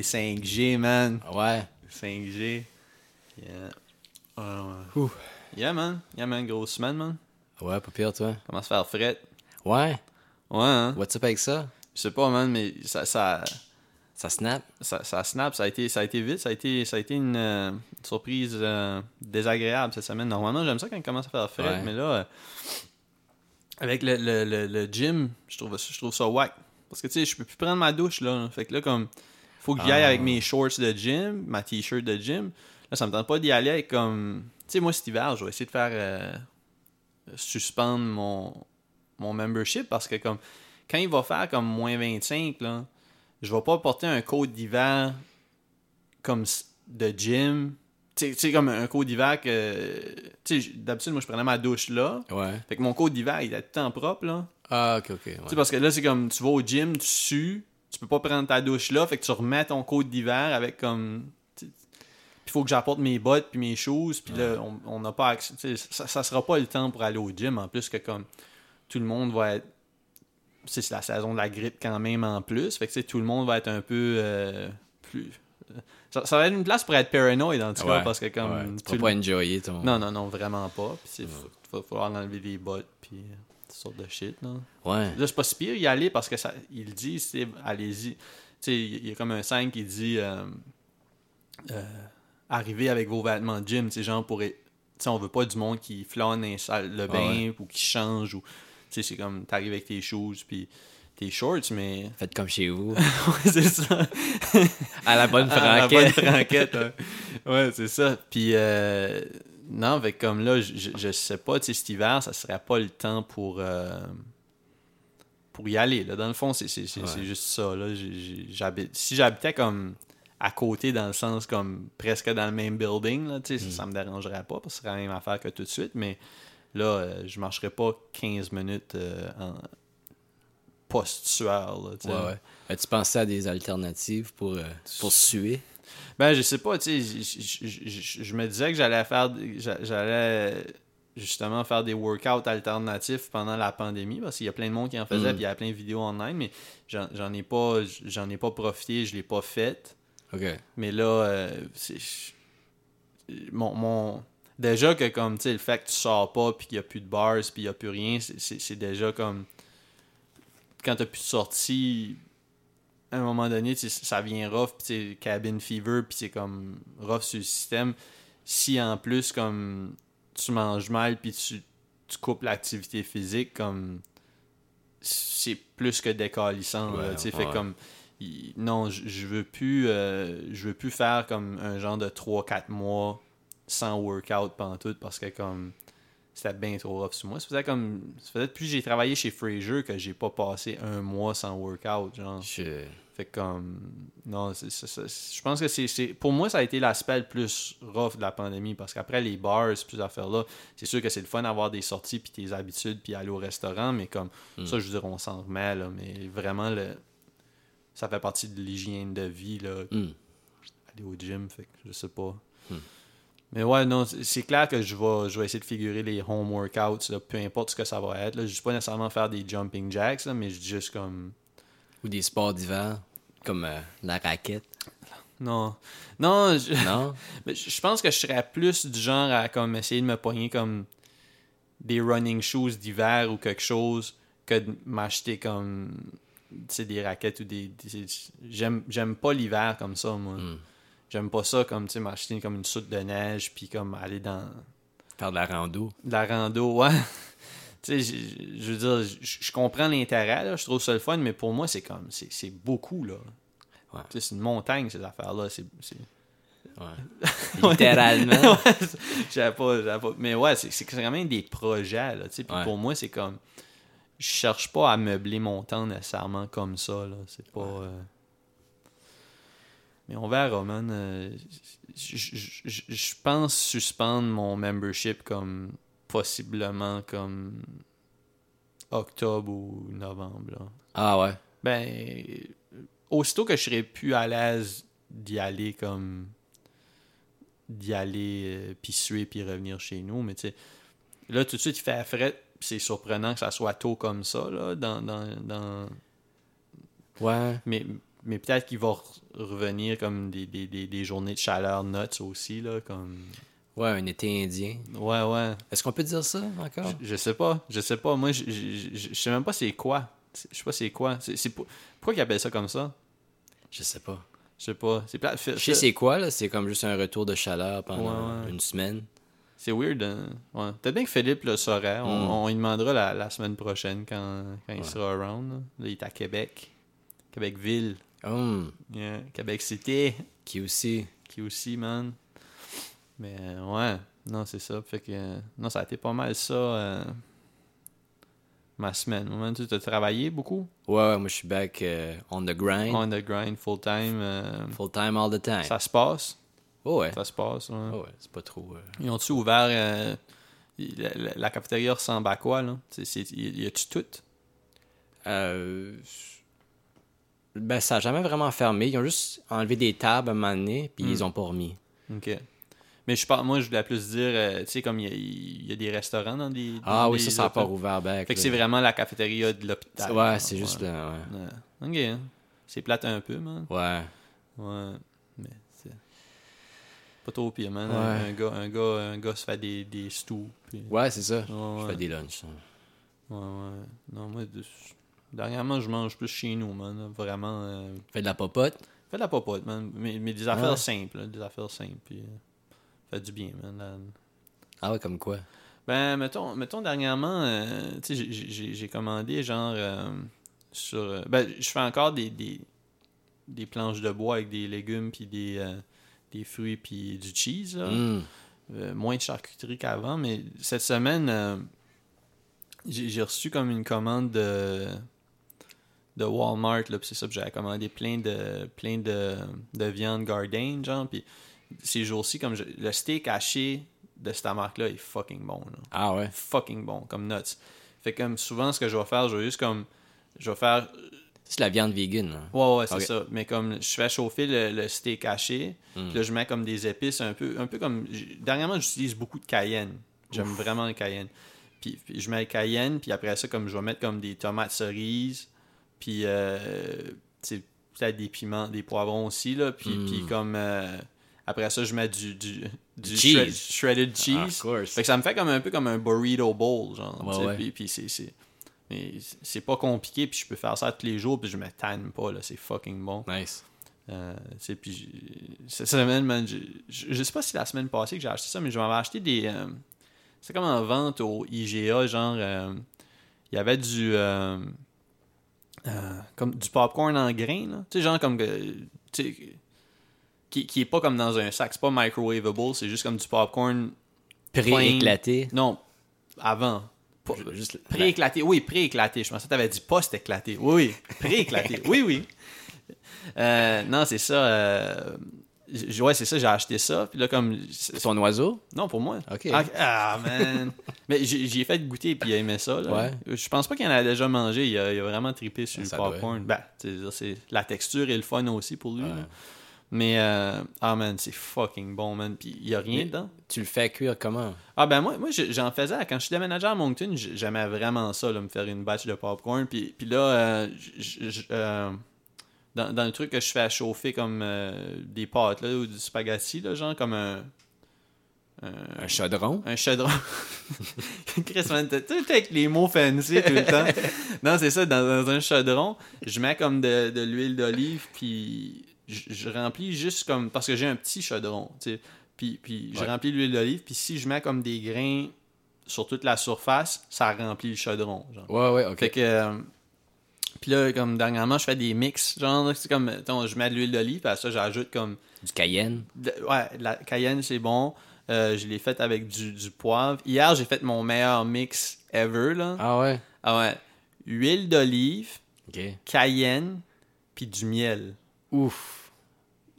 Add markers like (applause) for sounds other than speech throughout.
les 5G, man. Ouais? 5G. Yeah. Ah. Ouh. Yeah, man. Yeah, man. Grosse semaine, man. Ouais, pas pire, toi. Comment se faire fret? Ouais. Ouais, hein? What's up avec ça? Je sais pas, man, mais ça, ça, Ça snap? ça, ça snap. Ça a, été, ça a été vite. Ça a été, ça a été une, euh, une surprise euh, désagréable cette semaine. Normalement, j'aime ça quand il commence à faire fret, Ouais. mais là, euh, avec le, le, le, le gym, je trouve, je trouve ça whack. Parce que, tu sais, je peux plus prendre ma douche, là. Fait que là, comme, faut que j'y aille Ah. avec mes shorts de gym, ma t-shirt de gym. Là, ça me tente pas d'y aller avec comme. Tu sais, moi, cet hiver, je vais essayer de faire. euh, suspendre mon, mon membership parce que, comme, quand il va faire comme moins 25, là, je vais pas porter un code d'hiver comme de gym. Tu sais- comme un code d'hiver que. Tu sais, d'habitude, moi, je prenais ma douche là. Ouais. Fait que mon code d'hiver, il est tout le temps propre, là. Ah, ok, ok. Tu sais, parce que là, c'est comme, tu vas au gym, tu sues, tu peux pas prendre ta douche là, fait que tu remets ton code d'hiver avec comme... Il faut que j'apporte mes bottes puis mes choses, puis là, on- n'a pas accès... Ça, ça sera pas le temps pour aller au gym, en plus que comme tout le monde va être... C'est la saison de la grippe quand même en plus, fait que tout le monde va être un peu euh, plus... Ça, ça va être une place pour être paranoïde, en tout cas, Ouais. parce que comme... Ouais. Tu vas pas enjoyer ton. Non, non, non, vraiment pas. Puis il va falloir enlever les bottes, puis euh, sortes de shit, là. Ouais. Là, c'est pas si pire y aller parce que ça, il dit, c'est allez-y. Tu sais, il y a comme un 5 qui dit euh, euh, arrivez avec vos vêtements de gym, tu sais, genre pour. Tu sais, on veut pas du monde qui flâne dans de bain ou qui change ou. Tu sais, c'est comme t'arrives avec tes shoes puis tes shorts, mais. (laughs) Faites comme chez vous. ouais, c'est ça. (laughs) À la bonne À la franquette. bonne franquette, ouais. Ouais, c'est ça. Puis, euh, non, avec comme là, je, sais pas, tu sais, cet hiver, ça serait pas le temps pour, euh, pour y aller. Là. Dans le fond, c'est Ouais. juste ça. Là. J'habite- si j'habitais comme à côté, dans le sens comme presque dans le même building, là, tu sais, ça, ça me dérangerait pas, parce que ce serait la même affaire que tout de suite, mais là, euh, je marcherais pas 15 minutes euh, en post-sueur. Ouais, ouais. As-tu pensé à des alternatives pour, euh, pour suer? Ben, je sais pas, tu sais, je- me disais que j'allais faire, j'a- j'allais justement faire des workouts alternatifs pendant la pandémie, parce qu'il y a plein de monde qui en faisait, Mm. puis il y a plein de vidéos online, mais j'en ai pas, j'en ai pas profité, je l'ai pas fait. Ok. Mais là, euh, c'est. Mon, mon- Déjà que, comme, tu sais, le fait que tu sors pas, puis qu'il y a plus de bars, puis il y a plus rien, c'est déjà comme. Quand t'as plus de sortie, à un moment donné, ça vient rough, puis cabin fever, puis c'est comme rough sur le système. Si en plus, comme, tu manges mal, puis tu, tu coupes l'activité physique, comme. C'est plus que décalissant, Ouais, tu sais, fait comme non, je, veux plus euh, je veux plus faire comme un genre de 3-4 mois sans workout pendant tout parce que comme c'était bien trop rough sur moi. Ça faisait comme ça faisait depuis que j'ai travaillé chez Fraser que j'ai pas passé un mois sans workout, genre. Je... Fait que comme non, c'est- c'est- c'est- je pense que c'est pour moi ça a été l'aspect le plus rough de la pandémie parce qu'après les bars, ces ces affaires là, c'est sûr que c'est le fun d'avoir des sorties puis tes habitudes puis aller au restaurant, mais comme ça je veux dire on s'en remet là, mais vraiment le ça fait partie de l'hygiène de vie là, Hmm. aller au gym, fait que je sais pas. Hmm. Mais ouais, non, c'est clair que je vais, je vais essayer de figurer les home workouts, là, peu importe ce que ça va être. Là. Je dis pas nécessairement faire des jumping jacks, là, mais je dis juste comme. Ou des sports d'hiver, comme euh, la raquette. Non. Non, je, Non? (laughs) mais je pense que je serais plus du genre à comme essayer de me pogner comme des running shoes d'hiver ou quelque chose que de m'acheter comme des raquettes ou des. des- j'aime, j'aime pas l'hiver comme ça, moi. Hmm. J'aime pas ça comme tu sais, m'acheter comme une soute de neige puis comme aller dans. Faire de la rando. de la rando, ouais. (laughs) tu sais, je- veux dire, je comprends l'intérêt, là, je trouve ça le fun, mais pour moi, c'est comme, c'est beaucoup, là. Ouais. C'est une montagne, ces affaires-là. C'est. c'est- Ouais. Littéralement. (laughs) Ouais, j'avais pas, pas- Mais ouais, c'est c'est quand même des projets, là. tu sais, Puis pour moi, c'est comme. Je cherche pas à meubler mon temps nécessairement comme ça, là. C'est pas. euh, Mais on verra, man. Euh, Je pense suspendre mon membership comme. Possiblement comme. Octobre ou novembre, là. Ah ouais. Ben, aussitôt que je serais plus à l'aise d'y aller comme d'y aller euh, puis suer puis revenir chez nous, mais tu sais, là tout de suite il fait fret, c'est surprenant que ça soit tôt comme ça là, dans, dans, dans... Ouais. mais mais peut-être qu'il va re- revenir comme des, des, des, des journées de chaleur nuts aussi, là, comme... Ouais, un été indien. Ouais, ouais. Est-ce qu'on peut dire ça encore? Je, je sais pas, je sais pas. Moi, je, je, je- je sais même pas c'est quoi. Je sais pas c'est quoi. C'est, c'est pour- pourquoi ils appellent ça comme ça? Je sais pas. Je sais pas. C'est plate. Je sais c'est quoi, là. C'est comme juste un retour de chaleur pendant Ouais, ouais. une semaine. C'est weird. hein? Ouais. Peut-être bien que Philippe le saurait. On, Mm. on lui demandera la, la semaine prochaine quand, quand il sera around. Là. Là, il est à Québec. Québec-Ville. Hum, Yeah. Québec-Cité. qui aussi. Qui aussi, man. Mais euh, ouais. Non, c'est ça. Fait que. euh, non, ça a été pas mal ça. euh, ma semaine. Tu as travaillé beaucoup? Ouais, ouais, moi je suis back euh, on the grind. On the grind, full time. euh, Full time all the time. ça se passe? Oh ouais. Ça se passe. ouais. Oh ouais, c'est pas trop. Ils ont-tu ouvert. la, la- la cafétéria ressemble à quoi, là? Y y a-tu tout? Euh, Ben, ça a jamais vraiment fermé. Ils ont juste enlevé des tables à un moment donné, puis Hmm. ils ont pas remis. Ok. Mais je parle, moi, je voulais plus dire, euh, tu sais, comme il y, a- il y a des restaurants dans des. dans Ah oui, des ça, ça n'a pas rouvert back. Fait que c'est vraiment la cafétéria de l'hôpital. Ouais, c'est juste là, ouais. Ouais. Ok. C'est plate un peu, man. Ouais. Ouais. Mais c'est. Pas trop pire, man. Ouais. Un, gars, un, gars, un gars se fait des, des stews. Ouais, c'est ça. Ouais, Je fais des lunchs. hein. Ouais, ouais. Non, moi, de- dernièrement, je mange plus chez nous, man. Vraiment. euh, Fais de la popote? Fais de la popote, man. Mais, mais des affaires Ouais. simples, là, des affaires simples. Puis, euh, fait du bien, man. là. Ah ouais, comme quoi? Ben, mettons, mettons dernièrement, euh, tu sais, j'ai- commandé genre euh, sur. ben, je fais encore des, des, des planches de bois avec des légumes, puis des, des fruits, puis du cheese, là. Euh, moins de charcuterie qu'avant, mais cette semaine, j'ai reçu comme une commande de, de Walmart, là, c'est ça, j'avais commandé plein de, plein de, de viande Garden, genre, puis ces jours-ci, comme je- le steak haché de cette marque-là est fucking bon, là. Ah ouais? Fucking bon, comme nuts. Fait comme souvent, ce que je vais faire, je vais juste comme, je vais faire C'est la viande vegan. hein. Ouais, ouais, c'est ça. Mais comme je fais chauffer le, le steak haché, Mm. puis là, je mets comme des épices un peu, un peu comme. Dernièrement, j'utilise beaucoup de cayenne. J'aime vraiment le cayenne. Puis, puis je mets le cayenne, puis après ça, comme je vais mettre comme des tomates cerises, puis euh, c'est peut-être des piments, des poivrons aussi, là. Puis, Mm. puis comme. euh, après ça, je mets du, du, du Cheese. shred- shredded Ah, cheese. of course. Fait que ça me fait comme un peu comme un burrito bowl, genre. Ouais, ouais. Puis, puis c'est, c'est, mais c'est pas compliqué, puis je peux faire ça tous les jours, puis je me tanne pas, là. C'est fucking bon. Nice. Euh, puis cette semaine, man, je, je sais pas si la semaine passée que j'ai acheté ça, mais je m'avais acheté des. euh, c'est comme en vente au IGA, genre. euh, Il y avait du. Euh, comme du popcorn en grains, là. Tu sais, genre comme. que- qui, qui est pas comme dans un sac, c'est pas microwavable, c'est juste comme du popcorn. Pré-éclaté. Non, avant. Juste Pré-éclaté, oui, pré-éclaté. Je pensais que tu avais dit post-éclaté. Oui, oui, pré-éclaté. oui, oui. Euh, non, c'est ça. euh, j- ouais, c'est ça, j'ai acheté ça. Puis là, comme. c'est- Ton oiseau? Non, pour moi. Ok. Ah, ah, man. (laughs) Mais j'ai j'ai fait goûter, puis il a aimé ça. Là. Ouais. Je pense pas qu'il en a déjà mangé. Il a, il a vraiment trippé sur Ah, le popcorn. Ben, tu sais, c'est la texture et le fun aussi pour lui. Ouais. Mais, euh, ah, man, c'est fucking bon, man. Puis il y a rien Mais- dedans. Tu le fais cuire comment? Ah ben moi, moi je- j'en faisais quand je suis déménagé à Moncton, j'aimais vraiment ça, là, me faire une batch de popcorn. Puis, puis là, euh, euh, dans, dans le truc que je fais à chauffer comme euh, des pâtes là, ou du spaghetti, là, genre comme un, Un chaudron? un chaudron. (laughs) Chris, man, t'es tout avec les mots fancy tout le temps. (laughs) Non, c'est ça, dans, dans un chaudron, je mets comme de, de l'huile d'olive, puis je, je remplis juste comme. Parce que j'ai un petit chaudron, tu sais. Puis, puis je Ouais. remplis l'huile d'olive, puis si je mets comme des grains sur toute la surface, ça remplit le chaudron. Genre. Ouais, ouais, ok. Fait que. Puis là, comme dernièrement, je fais des mix. Genre, c'est comme. mettons, je mets de l'huile d'olive, puis à ça, j'ajoute comme Du cayenne. de- ouais, la cayenne, c'est bon. Euh, je l'ai fait avec du, du poivre. Hier, j'ai fait mon meilleur mix ever. Là. Ah ouais? Ah ouais. Huile d'olive, Ok. cayenne, puis du miel. Ouf.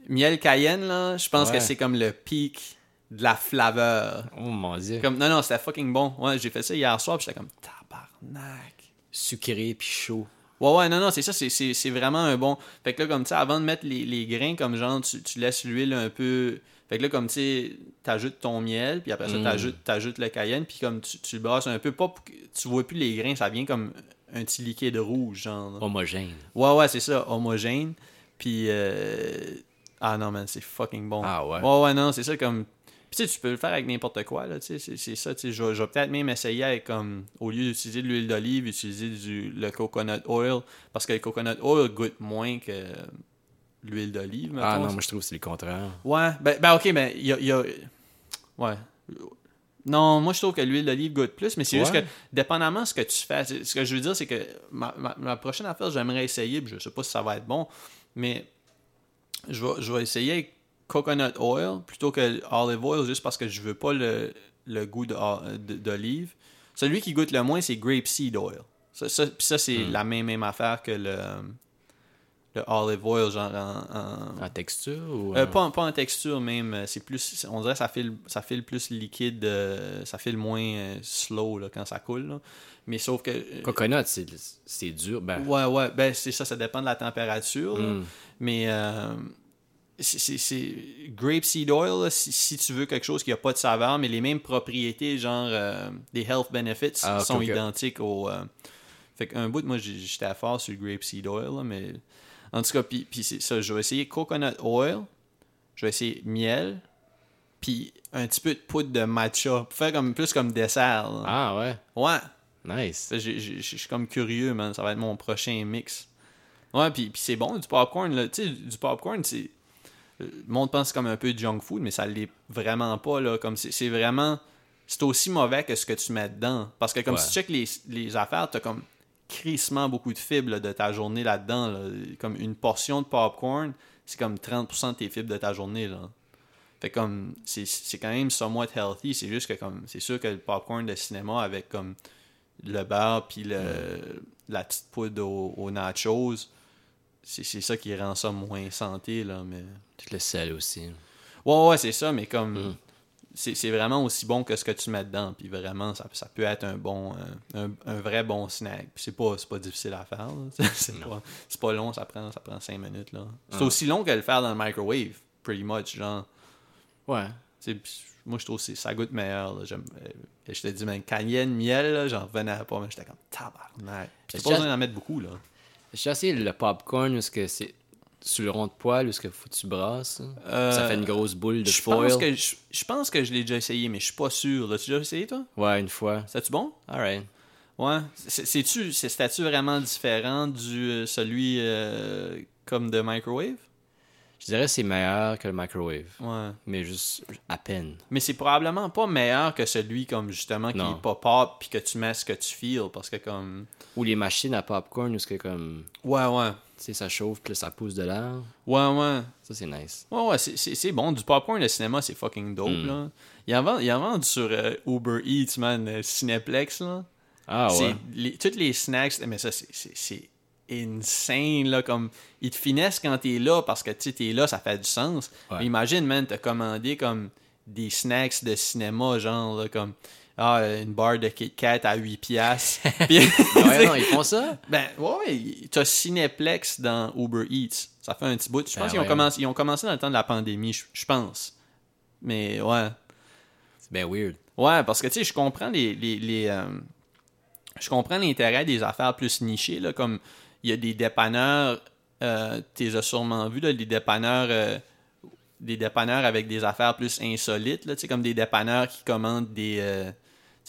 Miel cayenne, là, je pense Ouais. que c'est comme le pic de la flaveur. Oh mon dieu. Comme, non, non, c'était fucking bon. Ouais, j'ai fait ça hier soir, puis j'étais comme tabarnak. Sucré puis chaud. Ouais, ouais, non, non, c'est ça, c'est- vraiment un bon. Fait que là, comme tu sais, avant de mettre les, les grains, comme genre, tu, tu laisses l'huile un peu. Fait que là, comme tu sais, t'ajoutes ton miel, puis après ça, Mm. t'ajoutes, t'ajoutes le cayenne, puis comme tu, tu le brasses un peu, pas pour que tu vois plus les grains, ça vient comme un petit liquide rouge, genre. Homogène. Ouais, ouais, c'est ça, homogène. Puis, euh, ah non, man, c'est fucking bon. Ah ouais? Ouais, ouais, non, c'est ça comme. Puis, tu sais, tu peux le faire avec n'importe quoi, là, tu sais, c'est- ça, tu sais. Je vais je vais peut-être même essayer avec, comme, au lieu d'utiliser de l'huile d'olive, utiliser du, le coconut oil, parce que le coconut oil goûte moins que l'huile d'olive, Ah non, moi je trouve que c'est le contraire. Ouais, ben, ben ok, ben, il y a, il y a- Ouais. Non, moi je trouve que l'huile d'olive goûte plus, mais c'est juste que, dépendamment de ce que tu fais, ce que je veux dire, c'est que ma, ma- ma prochaine affaire, j'aimerais essayer, puis je sais pas si ça va être bon, mais je vais, je vais essayer avec coconut oil plutôt que olive oil, juste parce que je veux pas le, le goût de- d'olive. Celui qui goûte le moins, c'est grapeseed oil. Ça, ça- puis ça, c'est Hmm. la même, même affaire que le, le olive oil, genre en- en, En texture ou. euh, euh, pas, en- pas en texture même, euh, c'est plus on dirait que ça file ça file plus liquide, euh, ça file moins euh, slow là, quand ça coule là. Mais sauf que Coconut, c'est c'est dur. Ben, ouais ouais, ben c'est ça ça dépend de la température hmm. mais c'est- grapeseed oil là, si, si tu veux quelque chose qui a pas de saveur mais les mêmes propriétés genre euh, des health benefits Ah, sont identiques au euh, fait qu'un bout moi j'ai- j'étais à fort sur le grapeseed oil là, mais en tout cas puis, ça je vais essayer coconut oil je vais essayer miel puis un petit peu de poudre de matcha pour faire comme plus comme dessert là. Ah ouais. ouais Nice. Je suis comme curieux, man. Ça va être mon prochain mix. Ouais, puis, puis c'est bon, du popcorn. Là. Tu sais, du popcorn, c'est. Le monde pense que c'est comme un peu de junk food, mais ça l'est vraiment pas. Là. Comme c'est vraiment. C'est aussi mauvais que ce que tu mets dedans. Parce que comme Ouais. si tu checkes les, les affaires, t'as comme crissement beaucoup de fibres là, de ta journée là-dedans. là. Comme une portion de popcorn, c'est comme 30% de tes fibres de ta journée. Là. Fait comme c'est c'est quand même somewhat healthy, c'est juste que comme c'est sûr que le popcorn de cinéma avec comme le beurre puis le la petite poudre aux, aux nachos, c'est c'est ça qui rend ça moins santé là mais Tout le sel aussi. Ouais ouais, c'est ça mais comme Mm. c'est c'est vraiment aussi bon que ce que tu mets dedans puis vraiment ça, ça peut être un bon euh, un, un vrai bon snack. Puis c'est pas c'est pas difficile à faire. là. (laughs) C'est pas c'est pas long, ça prend ça prend 5 minutes là. C'est Ah. aussi long que le faire dans le microwave pretty much genre Ouais. Tu moi, je trouve que c'est- ça goûte meilleur. Là. J'aime- euh, je te dis, même, une miel, là, j'en revenais pas, mais j'étais comme tabarnak. J'ai pas besoin d'en mettre beaucoup, là. J'ai essayé le popcorn où est-ce que c'est sur le rond de poêle où est-ce que faut que tu brasses. Euh, Ça fait une grosse boule de Je foil. pense que je, je pense que je l'ai déjà essayé, mais je suis pas sûr. L'as-tu déjà essayé, toi? Ouais, une fois. C'est-tu bon? Alright. Ouais. C'est- C'est-tu, c'est- vraiment différent du euh, celui euh, comme de microwave? Je dirais que c'est meilleur que le microwave. Ouais. Mais juste à peine. Mais c'est probablement pas meilleur que celui comme justement qui Non. pop puis que tu mets ce que tu feels parce que comme Ou les machines à popcorn où est-ce que comme. ouais ouais Tu sais, ça chauffe, puis ça pousse de l'air. ouais ouais Ça, c'est nice. Ouais, ouais, c'est- bon. Du popcorn, le cinéma, c'est fucking dope, Mm. là. Il en vend, il en vend sur euh, Uber Eats, man, euh, Cineplex, là. Ah C'est ouais. les- toutes les snacks, mais ça, c'est- insane, là. Comme, ils te finessent quand t'es là, parce que, tu sais, t'es là, ça fait du sens. Ouais. Mais imagine, man, t'as commandé, comme, des snacks de cinéma, genre, là, comme... Ah, une barre de Kit Kat à 8 piastres. (laughs) Puis- Ouais, (laughs) non, ils font ça? ben, ouais, t'as Cineplex dans Uber Eats. Ça fait un petit bout. Je pense Ben qu'ils ont, ouais. commencé, ils ont commencé dans le temps de la pandémie, je, pense. Mais ouais. C'est bien weird. Ouais, parce que, tu sais, je comprends les... les, les, euh, je comprends l'intérêt des affaires plus nichées, là, comme il y a des dépanneurs, euh, tu as sûrement vus, là, des dépanneurs... euh, des dépanneurs avec des affaires plus insolites, là, comme des dépanneurs qui commandent des...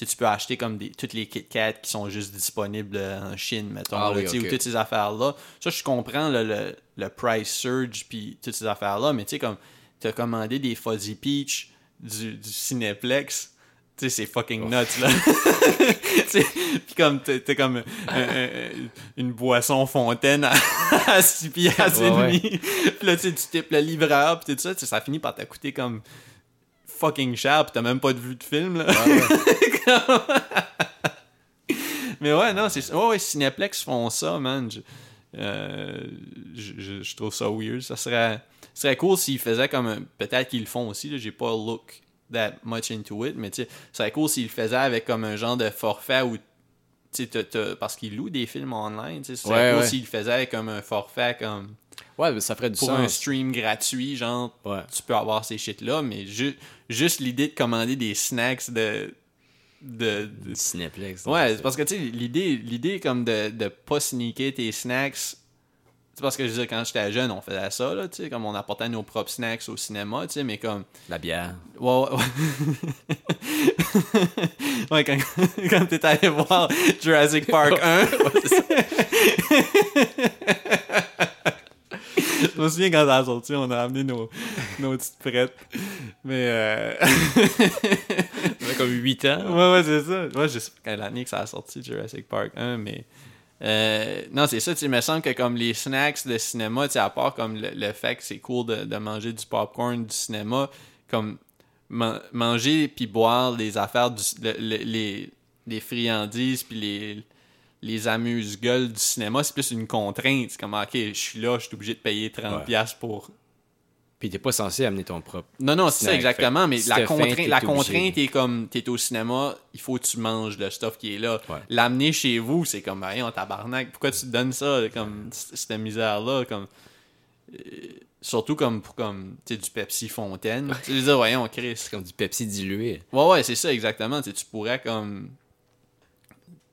euh, tu peux acheter comme des, toutes les Kit Kat qui sont juste disponibles euh, en Chine, mettons, Ah là, oui, ou toutes ces affaires-là. Ça, je comprends là, le, le price surge puis toutes ces affaires-là, mais tu sais, comme tu as commandé des Fuzzy Peach du, du Cineplex, tu sais, c'est fucking nuts, là. (laughs) Puis comme, t'es comme un- un- une boisson fontaine à, à 6 piastres et Ouais, ouais. demi. Puis là, tu sais, tu tipes le livreur, puis tout ça, ça finit par te coûter comme fucking cher, puis t'as même pas de vue de film, là. (laughs) (laughs) Mais ouais, non, c'est ouais, ouais, Cineplex font ça, man. Je, euh, je, je- trouve ça weird. Ça serait, ça serait cool s'ils faisaient comme un- Peut-être qu'ils le font aussi, là, j'ai pas look that much into it, mais tu sais, ça serait cool s'ils le faisaient avec comme un genre de forfait où. tu sais, t'as- t'as- parce qu'ils louent des films online, tu sais, Ouais, cool ouais. s'ils le faisaient avec comme un forfait comme Ouais, mais ça ferait du pour un stream gratuit, genre Ouais. tu peux avoir ces shit-là, mais ju- juste l'idée de commander des snacks de. De. Ouais, c'est parce que tu sais, l'idée, l'idée comme de, de pas sneaker tes snacks C'est parce que je disais, quand j'étais jeune, on faisait ça, là, tu sais, comme on apportait nos propres snacks au cinéma, tu sais, mais comme. La bière. Ouais, ouais. ouais. (laughs) ouais, quand, (laughs) quand t'es allé voir Jurassic Park 1. Je me souviens quand ça a sorti, on a amené nos, nos petites prêtes. Mais. Euh... (laughs) Comme 8 ans. Ouais, ouais, c'est ça. Ouais, je sais pas quelle année que ça a sorti Jurassic Park 1, mais. Euh, non, c'est ça, tu me semble que comme les snacks de cinéma, tu à part comme le, le fait que c'est cool de, de manger du popcorn du cinéma, comme man- manger puis boire les affaires, du, le- le- les, les friandises puis les, les amuse-gueules du cinéma, c'est plus une contrainte. C'est comme, ok, je suis là, je suis obligé de payer 30$ Ouais. piastres pour. Puis t'es pas censé amener ton propre. Non, non, c'est ça exactement, mais si la, faim, contrainte, la contrainte est comme, t'es au cinéma, il faut que tu manges le stuff qui est là. Ouais. L'amener chez vous, c'est comme, hey, on tabarnak, pourquoi tu te donnes ça, comme, cette misère-là, comme. euh, surtout comme pour comme, tu du Pepsi Fontaine. Tu veux dire, voyons, Chris. C'est comme du Pepsi dilué. Ouais, ouais, c'est ça, exactement. Tu sais, tu pourrais comme.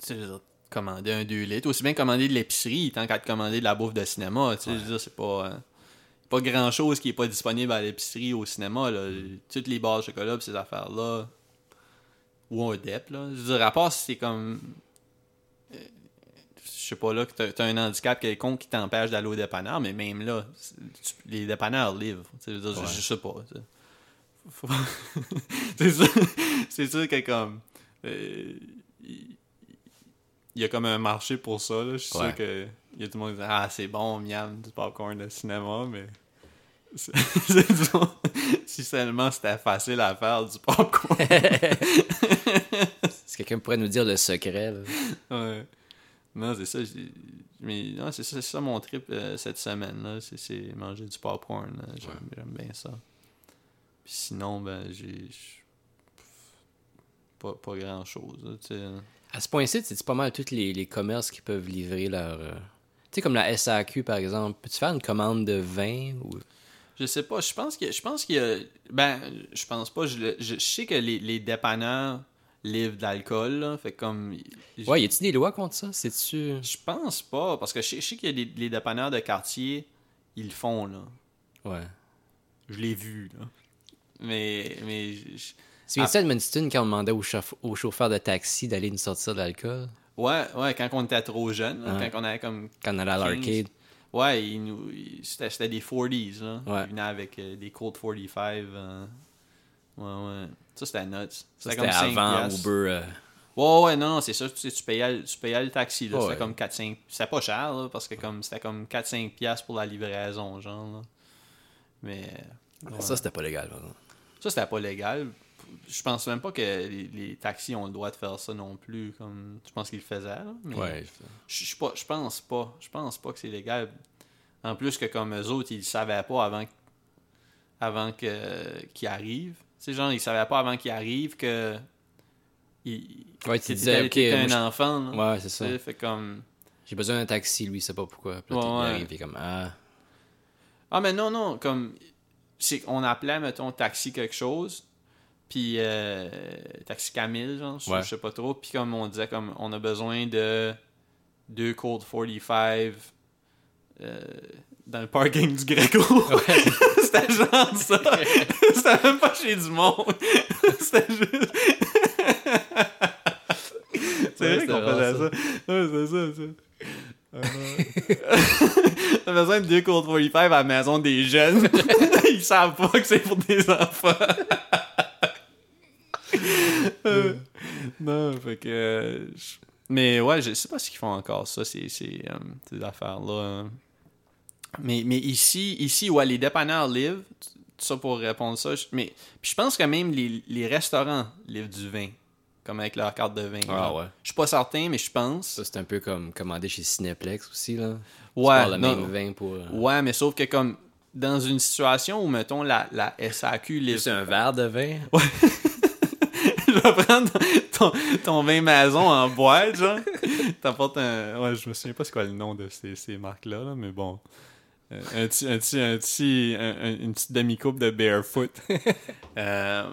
Tu commander un 2 litres. Aussi bien commander de l'épicerie, tant qu'à te commander de la bouffe de cinéma. Tu sais, je veux dire, c'est pas. Euh, pas grand chose qui est pas disponible à l'épicerie au cinéma. Là. Toutes les barres de chocolat pis ces affaires-là. Ou un DEP, là. Je veux dire, à part si c'est comme. euh, Je sais pas là, que t'as t'as un handicap quelconque qui t'empêche d'aller au dépanneur, mais même là, tu- les dépanneurs livrent. Je, veux dire, je- Ouais. je sais pas. Faut- (laughs) c'est sûr, c'est sûr que comme. euh, il il y a comme un marché pour ça. Là. Je suis Ouais. sûr que il y a tout le monde qui dit Ah, c'est bon, miam, du popcorn de cinéma, mais. c'est- (laughs) disons, si seulement c'était facile à faire du popcorn. Si quelqu'un pourrait nous dire le secret, là? ouais. Non, c'est ça. Mais non, c'est ça, ça mon trip euh, cette semaine. là C'est, manger du popcorn. J'aime, bien ça. Puis sinon, ben, j'ai. Pas, pas grand chose. tu sais. À ce point-ci, c'est pas mal tous les, les commerces qui peuvent livrer leur. euh, sais, comme la SAQ, par exemple. Peux-tu faire une commande de vin ou? Je sais pas, je pense que je pense qu'il y a ben je pense pas je, je, je sais que les, les dépanneurs livrent de l'alcool là, fait comme Ouais, y a-tu des lois contre ça? C'est-tu. je pense pas parce que je, sais- je sais qu'il y a des les dépanneurs de quartier ils le font là. Ouais. Je l'ai vu là. Mais mais je- Tu viens-tu à Edmundston quand on demandait au chauffeur de taxi d'aller nous sortir de l'alcool? Ouais ouais quand on était trop jeune, là, Ouais. quand on avait comme Quand on allait à 15. l'arcade ouais, nous c'était des 40s là. Ouais. Ils venaient avec euh, des Colt 45 euh, Ouais ouais. Ça c'était nuts. C'était c'était comme 5 avant piastres. Uber. euh, Ouais, ouais, non, non, c'est ça. Tu, sais, tu, payais, tu payais le taxi. là. Ouais. C'était comme 4-5. C'était pas cher, là, parce que comme c'était comme 4-5 piastres pour la livraison, genre. Là. Mais. ouais. Ça, c'était pas légal. par exemple. Ça, c'était pas légal. Je pense même pas que les, les taxis ont le droit de faire ça non plus. Comme, je pense qu'ils le faisaient, là, mais Ouais. je, je, pense pas. Je pense pas que c'est légal. En plus que comme eux autres, ils le savaient pas avant, avant que qu'ils arrivent. Tu sais, genre, ils savaient pas avant qu'ils arrivent que. Ils, Ouais, tu que disais, t'étais- ok, t'étais moi, un enfant. là. Ouais, c'est ça. Fait comme. J'ai besoin d'un taxi, lui, il sait pas pourquoi. Puis là, Ouais, il ouais. arrive, il est comme Ah. Ah, mais non, non, comme. C'est on appelait, mettons, taxi quelque chose. Puis, euh, taxi Camille, genre, je- Ouais. je sais pas trop. Puis, comme on disait, comme on a besoin de deux Cold 45 euh, dans le parking du Greco. (laughs) (laughs) C'était genre ça. (laughs) C'était même pas chez du monde. C'était juste. C'est Ouais, vrai qu'on faisait ça. vraiment Ouais, c'est ça, ça. T'as besoin de deux Cold 45 à la maison des jeunes. Ils savent pas que c'est pour des enfants. Euh, non, fait que. euh, Mais ouais, je sais pas s'ils font encore ça, ces, ces, euh, ces affaires-là. Mais, mais ici, ici, ouais, les dépanneurs livrent. Tout ça pour répondre ça. je- Mais puis je pense que même les, les restaurants livrent du vin. Comme avec leur carte de vin. Ah ouais. Je suis pas certain, mais je pense. Ça, c'est un peu comme commander chez Cineplex aussi, là. Ouais, le non, même vin pour. euh, Ouais, mais sauf que comme dans une situation où, mettons, la, la SAQ livre. Juste un verre de vin? (laughs) (laughs) je vais prendre ton, ton vin maison en boîte, genre. T'apportes un. Ouais, je me souviens pas c'est quoi le nom de ces, ces marques-là, là, mais bon. Euh, un petit, un petit, un petit, un- un- une petite demi-coupe de barefoot. (laughs) Euh,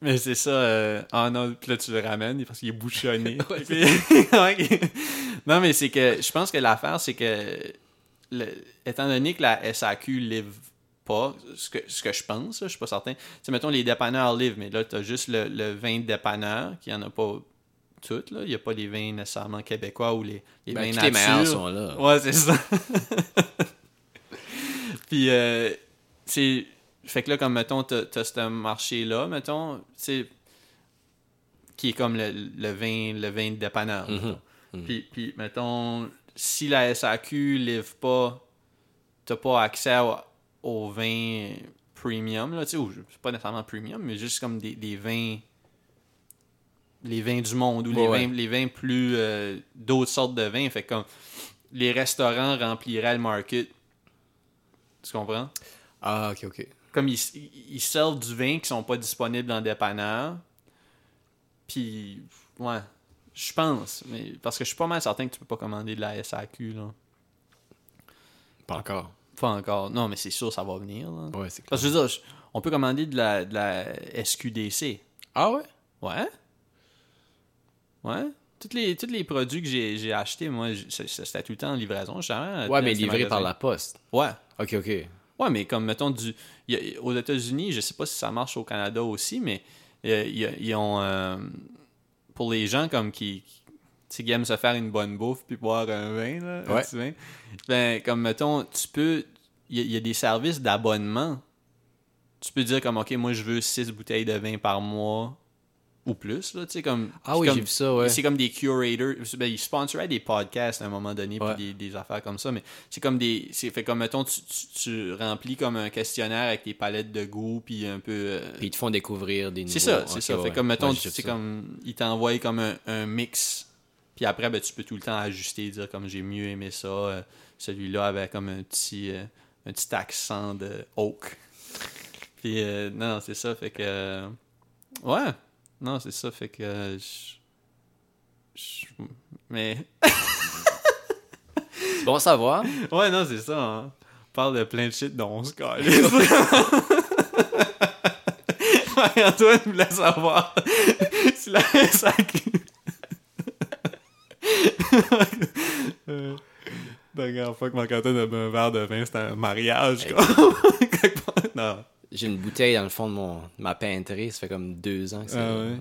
mais c'est ça. euh, Ah non, puis là, tu le ramènes parce qu'il est bouchonné. (laughs) Ouais, Puis- Ouais. non, mais c'est que je pense que l'affaire, c'est que le- étant donné que la SAQ livre pas, ce que, ce que je pense, là, je suis pas certain. Tu sais, mettons, les dépanneurs livrent, mais là, t'as juste le, le vin de dépanneur, qui en a pas toutes, là. Il y a pas les vins nécessairement québécois ou les, les Ben, vins tous les meilleurs nature. sont là. Ouais, c'est ça. (laughs) Puis, euh, c'est. Fait que là, comme, mettons, t'as t'as ce marché-là, mettons, tu sais, qui est comme le, le vin le vin de dépanneur. Mhm. mettons. Puis, puis, mettons, si la SAQ livre pas, t'as pas accès au, au vin premium, là, tu sais, pas nécessairement premium, mais juste comme des, des vins les vins du monde ou les, ouais. vins, les vins plus euh, d'autres sortes de vins. Fait que comme les restaurants rempliraient le market. Tu comprends? Ah, ok, ok. Comme ils, ils servent du vin qui sont pas disponibles le dépanneur. Puis, ouais, je pense. Mais, parce que je suis pas mal certain que tu peux pas commander de la SAQ. Là. Pas encore. Pas encore. Non, mais c'est sûr, ça va venir. Là. Ouais, c'est clair. Parce que je veux dire, on peut commander de la, de la SQDC. Ah ouais? Ouais. Ouais. Tous les, les produits que j'ai j'ai achetés, moi, c'était tout le temps en livraison. Jamais Ouais, mais livré par la poste. Ouais. Ok, ok. Ouais, mais comme, mettons, du, il y a- aux États-Unis, je sais pas si ça marche au Canada aussi, mais euh, ils ont. euh, pour les gens comme qui qui aiment se faire une bonne bouffe puis boire un vin, là, Ben, comme mettons, tu peux. Il y, a des services d'abonnement. Tu peux dire comme OK, moi je veux 6 bouteilles de vin par mois ou plus, là, tu sais, comme... Ah oui, j'ai vu ça, ouais. C'est comme des curators, ben, ils sponsoraient des podcasts à un moment donné, puis des, affaires comme ça, mais c'est comme des... C'est fait comme, mettons, tu, remplis comme un questionnaire avec tes palettes de goût, puis un peu... Euh, puis ils te font découvrir des nouveaux... C'est ça, c'est ça, fait comme, mettons, c'est ouais, comme... Ils t'envoient comme un mix puis après, ben, tu peux tout le temps ajuster, dire comme j'ai mieux aimé ça. euh, Celui-là avait comme un petit, euh, un petit accent de oak. Puis, euh, non, c'est ça. Fait que. ouais. Non, c'est ça. Fait que. mais. Bon à savoir. Ouais, non, c'est ça. hein. On parle de plein de shit dont on se. Ouais, (laughs) Antoine voulait savoir (laughs) si la SAQ. Euh, La dernière fois que Marc-Antoine a bu un verre de vin, c'était un mariage. quoi. (laughs) Non. J'ai une bouteille dans le fond de mon ma peinterie. Ça fait comme deux ans que c'est. Ouais?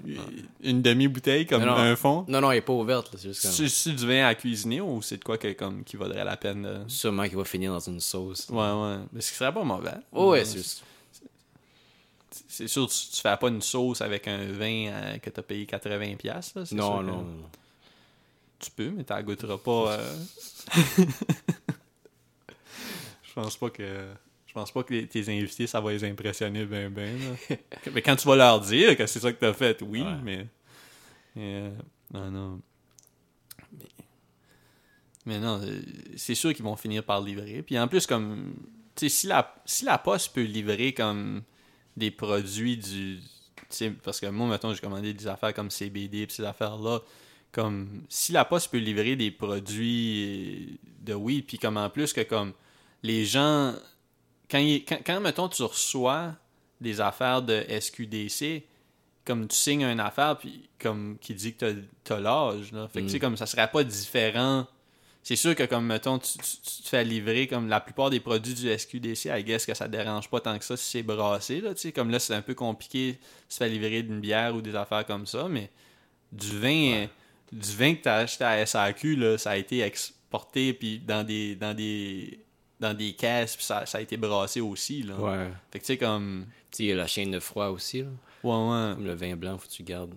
Une demi-bouteille comme Non, non. un fond? Non, non, elle est pas ouverte. là, C'est juste comme. Du vin à cuisiner ou c'est de quoi que, comme, qui vaudrait la peine de... Sûrement qu'il va finir dans une sauce. Ouais, ouais. Mais ce qui serait pas mauvais. Oh, ouais, Euh, c'est juste. C'est sûr, tu, tu fais pas une sauce avec un vin euh, que t'as payé 80$. piastres, Là, c'est sûr Non, que non, non. Tu peux, mais t'en goûteras pas. euh. (laughs) Je pense pas que. Je pense pas que les- tes invités, ça va les impressionner ben ben. là. (laughs) mais quand tu vas leur dire que c'est ça que t'as fait, oui, Ouais. mais. mais, euh, non, non. Mais, mais non, euh, c'est sûr qu'ils vont finir par livrer. Puis en plus, comme. Tu sais, si la, si la poste peut livrer comme des produits du. parce que moi, mettons, j'ai commandé des affaires comme CBD et ces affaires-là. Comme si la poste peut livrer des produits de weed, puis comme en plus que comme les gens. Quand, il- quand, quand, mettons, tu reçois des affaires de SQDC, comme tu signes une affaire puis comme qui dit que t'as as, l'âge. Là. Fait que Mm. tu sais, comme ça serait pas différent. C'est sûr que comme mettons, tu, tu- tu te fais livrer comme la plupart des produits du SQDC, I guess que ça dérange pas tant que ça si c'est brassé. Là, tu sais. comme là, c'est un peu compliqué de se faire livrer d'une bière ou des affaires comme ça, mais du vin, du vin que tu as acheté à SAQ, là, ça a été exporté puis dans des dans des dans des caisses puis ça, ça a été brassé aussi. Là. Ouais. Fait que tu sais comme Tu sais, il y a la chaîne de froid aussi. Là. ouais ouais Comme le vin blanc, faut que tu gardes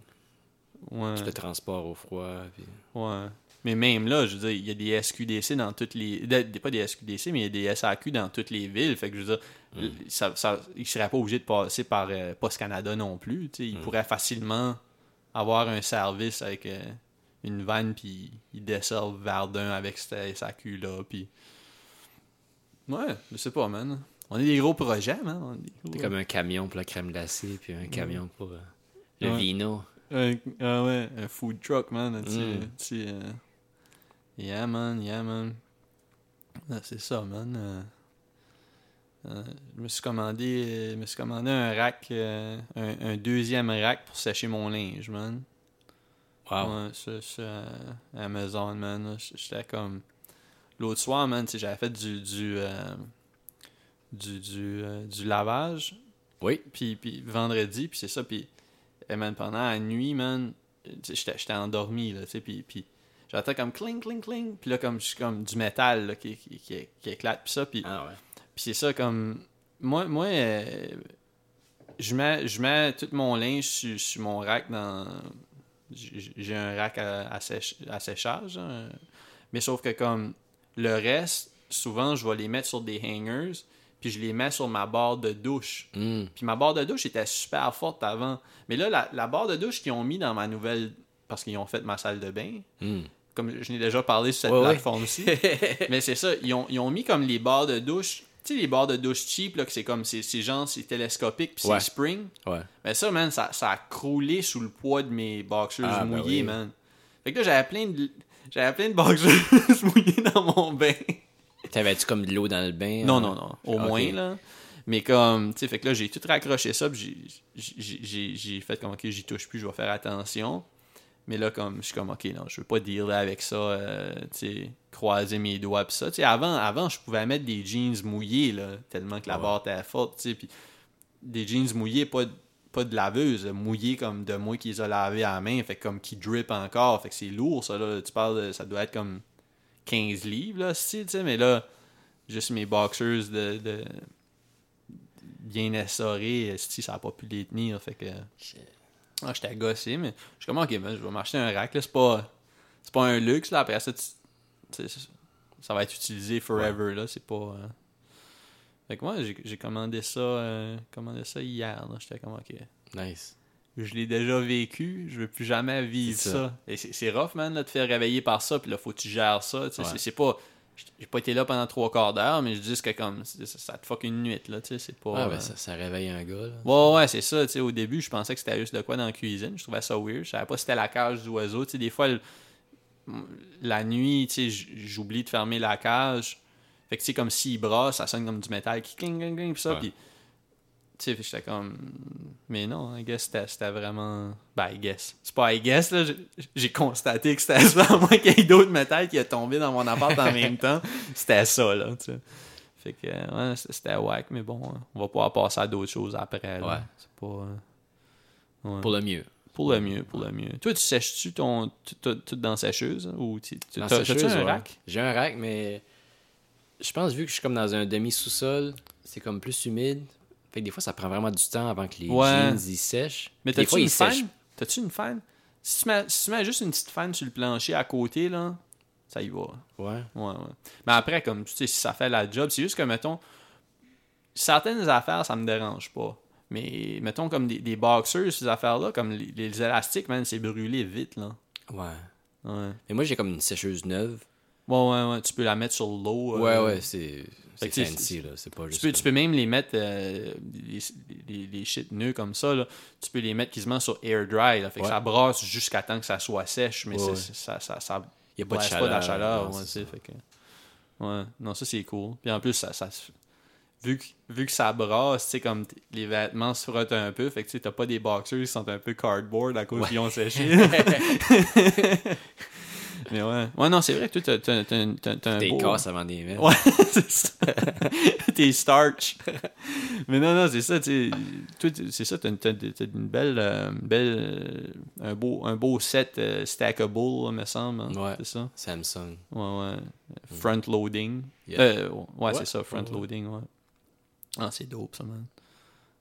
ouais. le transport au froid. Puis... Ouais. Mais même là, je veux dire, il y a des SQDC dans toutes les. de- pas des SQDC, mais il y a des SAQ dans toutes les villes. Fait que je veux dire, ça, ne serait pas obligé de passer par euh, Post Canada non plus. tu sais. Il pourrait facilement avoir un service avec euh, une vanne, puis il desserve Verdun avec cette SAQ-là. Puis. Ouais, je sais pas, man. On est des gros projets, man. Gros- C'est comme un camion pour la crème glacée, puis un camion pour euh, le Ouais. vino. Un, ah ouais, un food truck, man. petit- Mm. petit, euh, Yeah, man, yeah, man. Ah, c'est ça, man. Euh, euh, je me suis commandé, euh, je me suis commandé un rack, euh, un, un deuxième rack pour sécher mon linge, man. Wow. Ouais, sur, sur, euh, Amazon, man. J'étais comme. l'autre soir, man, j'avais fait du. du. euh, du, du, euh, du lavage. Oui. Puis, puis vendredi, puis c'est ça. Puis, eh, man, pendant la nuit, man, j'étais j'étais endormi, là, tu sais. Puis, puis j'entends comme cling, cling, cling. Puis là, comme, je suis comme du métal, là, qui, qui, qui, qui éclate. Puis ça, puis. Ah ouais. Puis c'est ça, comme. Moi, moi euh, je, mets, je mets tout mon linge sur, sur mon rack dans. J'ai un rack à, à, sèche- à séchage. hein. Mais sauf que, comme. Le reste, souvent, je vais les mettre sur des hangers. Puis je les mets sur ma barre de douche. Hmm. Puis ma barre de douche était super forte avant. Mais là, la, la barre de douche qu'ils ont mis dans ma nouvelle. Parce qu'ils ont fait ma salle de bain. Hmm. Comme je n'ai déjà parlé sur cette Ouais, ouais. plateforme aussi. (laughs) Mais c'est ça, ils ont, ils ont mis comme les barres de douche. Tu sais, les barres de douche cheap, là, que c'est comme, c'est c'est genre, c'est télescopique, puis Ouais. c'est spring. Ouais. Mais ça, man, ça, ça a croulé sous le poids de mes boxers Ah, ben mouillés, oui. man. Fait que là, j'avais plein de. J'avais plein de boxers (laughs) mouillés dans mon bain. T'avais-tu comme de l'eau dans le bain? Non, hein? non, non. Au moins, là. Mais comme, tu sais, fait que là, j'ai tout raccroché ça, puis j'ai- j'ai- j'ai j'ai fait comme, ok, j'y touche plus, je vais faire attention. Mais là, comme, je suis comme, ok, non, je veux pas dealer avec ça, euh, tu sais, croiser mes doigts, pis ça. Tu sais, avant, avant, je pouvais mettre des jeans mouillés, là, tellement que la Ouais. barre était forte, tu sais, puis des jeans mouillés, pas, de- pas de laveuse, mouillés comme de moi qui les a lavés à la main, fait comme qui drip encore, fait que c'est lourd, ça, là. Tu parles, de- ça doit être comme 15 livres, là, si, tu sais, mais là, juste mes boxers de, de bien essorés, si ça a pas pu les tenir, fait que ah, j'étais gossé, mais je suis comme ok, ben, je vais m'acheter un rack, là, c'est pas c'est pas un luxe, là, après ça, ça va être utilisé forever, là, c'est pas... euh. Fait que moi, j'ai commandé ça euh, commandé ça hier, là, j'étais comme ok, Nice. je l'ai déjà vécu, je veux plus jamais vivre ça. ça. Et c'est rough, man, là, de te faire réveiller par ça, puis là, faut que tu gères ça. Ouais. C'est pas. J'ai pas été là pendant trois quarts d'heure, mais je dis que comme. Ça, ça te fuck une nuit, là, tu sais, c'est pas. Euh, ben, ça, ça réveille un gars, là. Ouais, ouais, c'est ça. tu sais, Au début, je pensais que c'était juste de quoi dans la cuisine. Je trouvais ça weird. Je savais pas si c'était la cage d'oiseau. Tu sais, Des fois, le- la nuit, tu sais, j'oublie de fermer la cage. Fait que c'est comme s'il brasse, ça sonne comme du métal qui cling, cling, cling, pis ça. Ouais. Tu sais, j'étais comme. Mais non, I guess c'était vraiment. Ben, I guess. C'est pas I guess, là. J'ai- constaté que c'était (laughs) ça. À moins qu'il y ait d'autres métal qui est tombé dans mon appart en même temps. C'était ça, là, tu sais. Fait que, ouais, c'était- whack, mais bon, on va pouvoir passer à d'autres choses après. là. Ouais. C'est pas. euh, ouais. Pour le mieux. Pour le mieux, pour le mieux. Toi, tu sèches-tu ton, tout, dans sécheuse? Ou tu, sécheuse, un rack? J'ai un rack, mais je pense, vu que je suis comme dans un demi-sous-sol, c'est comme plus humide. Fait que des fois, ça prend vraiment du temps avant que les Ouais. jeans ils sèchent. Mais t'as-tu une fan? T'as-tu une fan? Si tu, mets, si tu mets juste une petite fan sur le plancher à côté, là, ça y va. Ouais. Ouais, ouais. Mais après, comme tu sais, si ça fait la job, c'est juste que, mettons, certaines affaires, ça me dérange pas. Mais, mettons, comme des, des boxers, ces affaires-là, comme les, les élastiques, man, c'est brûlé vite, là. Ouais. Ouais. Mais moi, j'ai comme une sécheuse neuve. Ouais, ouais, ouais. Tu peux la mettre sur l'eau. Ouais, euh, ouais, c'est Fait c'est tu sais, fancy, là. C'est pas Tu juste. peux, tu peux même les mettre, euh, les, les, les shit nœuds comme ça, là, tu peux les mettre quasiment sur air dry. Là, fait que Ouais. ça brasse jusqu'à temps que ça soit sèche, mais Ouais, c'est- ouais. c'est- ça, ça, ça Il y a pas de chaleur. pas de la chaleur. non, ouais, c'est tu sais, fait que... ouais. Non, ça c'est cool. Puis en plus, ça, vu, que, vu que ça brasse, tu sais, comme les vêtements se frottent un peu, fait que tu sais, t'as pas des boxers qui sont un peu cardboard à cause Ouais. qu'ils ont séché. (laughs) (laughs) mais ouais. Ouais, non, c'est vrai que toi, t'as, t'as, t'as, t'as- t'as un T'es beau... casses avant des mettre. Ouais, (laughs) c'est ça. T'es starch. Mais non, non, c'est ça, tu sais. toi, C'est ça, t'as une, belle. euh, belle euh, un, beau, un beau set euh, stackable, là, me semble. hein. Ouais. C'est ça? Samsung. Ouais, ouais. Front loading. Yeah. Euh, ouais, c'est ça, front loading, ouais. Ah, c'est dope, ça, man.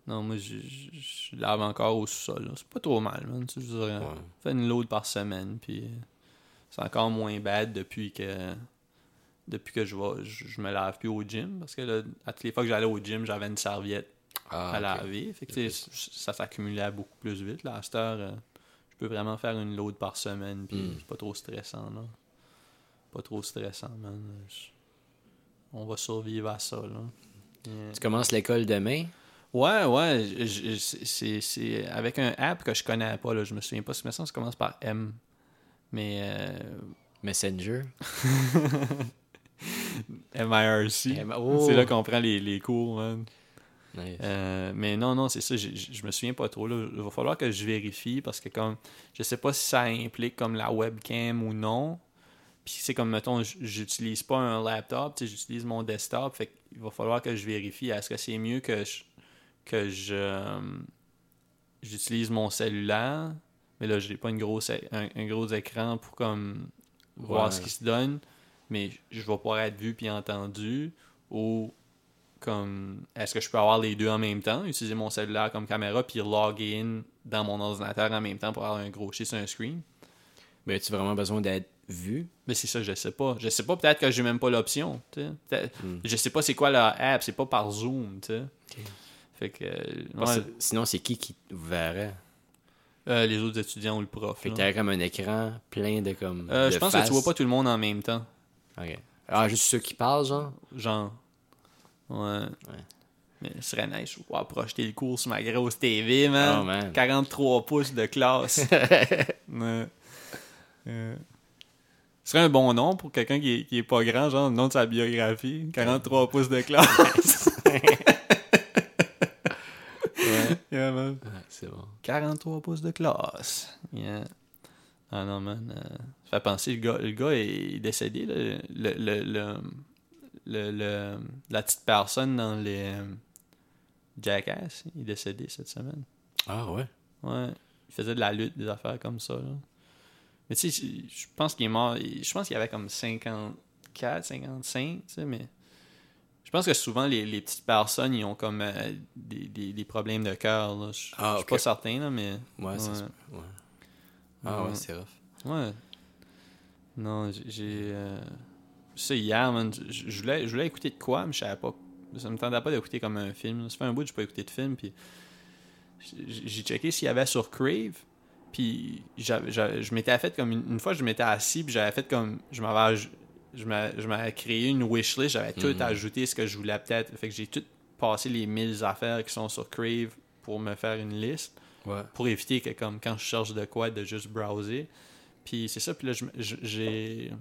Non, moi, je, je, je lave encore au là. C'est pas trop mal, man. Tu sais, je dirais, Ouais. Fais une load par semaine, puis euh, c'est encore moins bad depuis que depuis que je vais je, je me lave plus au gym parce que là, à toutes les fois que j'allais au gym, j'avais une serviette Ah, à laver. Fait que, ça s'accumulait beaucoup plus vite. Là, à cette heure, euh, je peux vraiment faire une load par semaine, puis Mm. c'est pas trop stressant. Là. Pas trop stressant, man. On va survivre à ça. Là. Yeah. Tu commences l'école demain? Ouais, ouais, c'est- c'est avec un app que je connais pas, là, je me souviens pas, ce ça commence par M. Mais euh, Messenger? MIRC, (laughs) M- oh. c'est là qu'on prend les, les cours, man. Nice. Euh, mais non, non, c'est ça, je, me souviens pas trop. Là. Il va falloir que je vérifie parce que comme je sais pas si ça implique comme la webcam ou non. Puis c'est comme, mettons, j'utilise pas un laptop, j'utilise mon desktop. Fait qu'il va falloir que je vérifie. Est-ce que c'est mieux que je, que je euh, j'utilise mon cellulaire, mais là, j'ai pas une grosse, un, un gros écran pour comme voir Ouais. ce qui se donne, mais je vais pouvoir être vu puis entendu. Ou comme, est-ce que je peux avoir les deux en même temps, utiliser mon cellulaire comme caméra puis loguer in dans mon ordinateur en même temps pour avoir un gros shit sur un screen? Mais as-tu vraiment besoin d'être vu? Mais c'est ça, je sais pas. Je sais pas, peut-être que j'ai même pas l'option. Hmm. Je sais pas c'est quoi la app, c'est pas par Zoom, tu sais. Fait que. ouais, sinon, c'est qui qui verrait? Euh, les autres étudiants ou le prof. Fait que comme un écran plein de comme. Euh, je pense que tu vois pas tout le monde en même temps. Ok. Ah, juste ceux qui parlent, genre? Genre. Ouais. Mais ce serait nice, je vais pouvoir projeter le cours sur ma grosse TV, man. Oh, man. 43 pouces de classe. (laughs) ouais. Euh, Ce serait un bon nom pour quelqu'un qui, est- qui est pas grand, genre le nom de sa biographie. 43 pouces de classe. (laughs) Ouais. Yeah, man. Ouais, c'est bon. 43 pouces de classe. Yeah. Ah non, man. euh, ça fait penser, le gars, le gars est décédé, là, le, le, le, le- le- la petite personne dans les euh, Jackass, il est décédé cette semaine. Ah, ouais? Ouais. Il faisait de la lutte, des affaires comme ça. Là. Mais tu sais, je pense qu'il est mort. Je pense qu'il avait comme 54, 55, tu sais, mais. Je pense que souvent, les, les petites personnes, ils ont comme euh, des, des, des problèmes de cœur. là. Je Ah, je suis pas certain, là, mais. Ouais, ça Ouais. se peut, ouais. Ah, Ouais. ouais, c'est rough. Ouais. Non, j'ai-. Euh... Ça, hier, man, je voulais, je voulais écouter de quoi, mais je savais pas. Ça me tentait pas d'écouter comme un film. là. Ça fait un bout que j'ai pas écouté de film, puis. J'ai checké s'il y avait sur Crave, puis je m'étais fait comme. Une, une fois, je m'étais assis, puis j'avais fait comme. Je m'avais. Je m'a- je m'avais créé une wishlist, j'avais tout Mhm. ajouté ce que je voulais peut-être. Fait que j'ai tout passé les 1000 affaires qui sont sur Crave pour me faire une liste. Ouais. pour éviter que comme quand je cherche de quoi de juste browser. Puis c'est ça. Puis là j'ai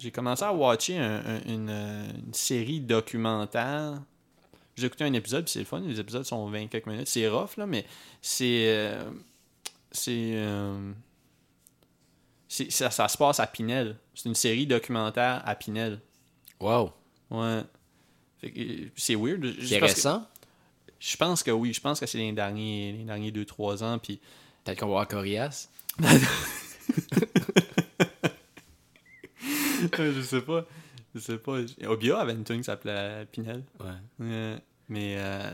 j'ai commencé à watcher un- un- une, une série documentaire. J'ai écouté un épisode puis c'est le fun. Les épisodes sont 20 quelques minutes. C'est rough là mais c'est euh, c'est euh, c'est- ça, ça se passe à Pinel c'est une série documentaire à Pinel Wow. ouais euh, c'est weird C'est récent? je pense que oui je pense que c'est les derniers les derniers 2-3 ans puis Peut-être qu'on va voir Corias. (laughs) je sais pas. Je sais pas. Obia avait une tune qui s'appelait Pinel. Ouais. Euh, mais euh,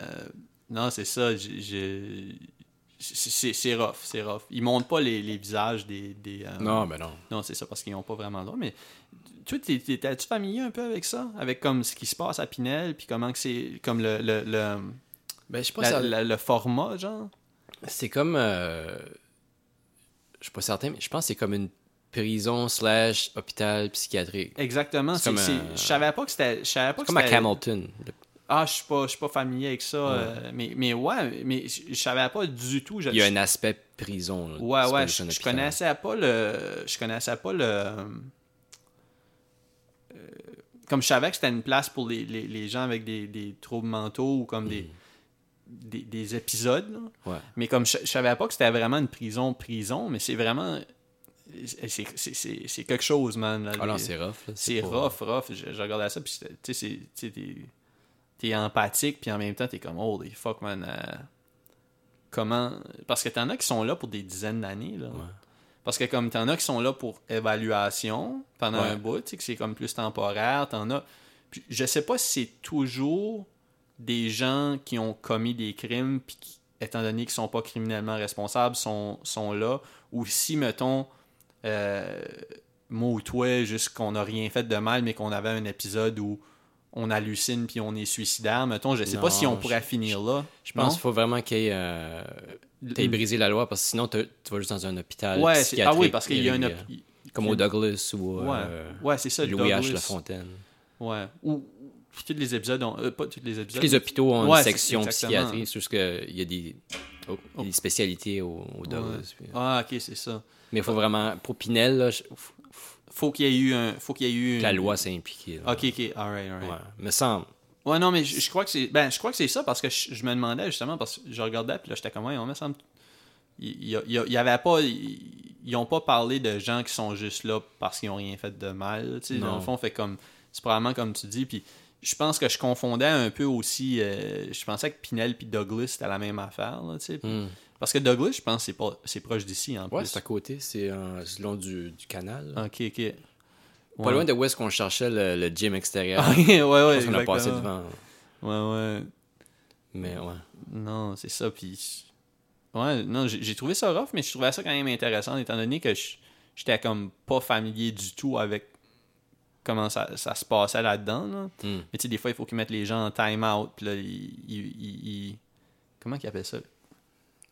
non, c'est ça. j'ai- C'est rough, c'est rough. Ils montrent pas les, les visages des. des euh, Non, ben non. Non, c'est ça, parce qu'ils n'ont pas vraiment le droit. Mais t'es- t'es-tu familier un peu avec ça? Avec comme ce qui se passe à Pinel, puis comment que c'est. Comme le, le, le, Ben, je sais pas, la- ça- la- le format, genre? c'est comme. euh, Je suis pas certain, mais je pense que c'est comme une prison slash hôpital psychiatrique. Exactement. Un- Je savais pas que c'était. C'est comme à Hamilton. Le- Ah, je suis pas, je suis pas familier avec ça. euh, mais, mais ouais, mais je savais pas du tout. je- Il y a un aspect prison. là. Ouais, ouais, je, connaissais pas le. Je connaissais pas le. euh, comme je savais que c'était une place pour les, les, les gens avec des, des troubles mentaux ou comme des, des, des épisodes. là. Ouais. Mais comme je, je savais pas que c'était vraiment une prison, prison, mais c'est vraiment. C'est quelque chose, man. là, Ah non, c'est rough. c'est rough, rough. Je, je regardais ça, puis tu sais, c'est- t'es, empathique, puis en même temps, t'es comme, holy fuck, man. euh, comment. Parce que t'en as qui sont là pour des dizaines d'années, là. Ouais. Parce que comme t'en as qui sont là pour évaluation pendant Ouais. un bout, tu sais, que c'est comme plus temporaire, t'en as. Puis je sais pas si c'est toujours des gens qui ont commis des crimes, puis qui, étant donné qu'ils sont pas criminellement responsables, sont, sont là, ou si, mettons, euh, moi ou toi, juste qu'on n'a rien fait de mal, mais qu'on avait un épisode où on hallucine puis on est suicidaire, mettons, je sais Non, pas si on pourrait finir là. Je pense qu'il faut vraiment qu'il y ait. euh, T'aies brisé la loi parce que sinon tu vas juste dans un hôpital. Ouais, c'est- ah psychiatrique oui, parce qu'il y a un... régulier. op- Comme au Douglas ou Ouais, euh, ouais c'est ça, Louis H. Douglas. Lafontaine. Ouais. Ou tous les épisodes ont. euh, pas tous les épisodes. Tous les hôpitaux ont Ouais, une section psychiatrie. C'est juste qu'il y a des, oh, Oh. des spécialités au, au Ouais. Douglas. puis- Ah, ok, c'est ça. Mais il faut vraiment. Pour Pinel, là, faut qu'il y ait eu un. Faut qu'il y ait eu. une- la loi s'est impliquée. là. Ok, ok, alright, alright. Ouais. Me semble. Ouais, non, mais je, je crois que c'est. Ben, je crois que c'est ça parce que je, je me demandais justement, parce que je regardais, puis là, j'étais comme, ouais, on me semble. Il, y y avait pas. Il, il ils ont pas parlé de gens qui sont juste là parce qu'ils ont rien fait de mal. Tu sais, dans le fond, fait comme. C'est probablement comme tu dis. Puis je pense que je confondais un peu aussi. euh, je pensais que Pinel puis Douglas c'était la même affaire. Là. Hmm. Parce que Douglas, je pense que c'est pas c'est proche d'ici en Ouais, c'est à côté, c'est euh, le long du, du canal. là. Ok, ok. Pas Ouais. loin de où est-ce qu'on cherchait le, le gym extérieur. Ah, (laughs) ouais, ouais. on a passé devant. Ouais, ouais. Mais ouais. Non, c'est ça. Puis, ouais, non, j'ai trouvé ça rough, mais je trouvais ça quand même intéressant, étant donné que je- j'étais comme pas familier du tout avec comment ça, ça se passait là-dedans. Là. Hmm. Mais tu sais, des fois, il faut qu'ils mettent les gens en time-out, puis là, ils, ils- ils- ils- Comment qu'ils appellent ça?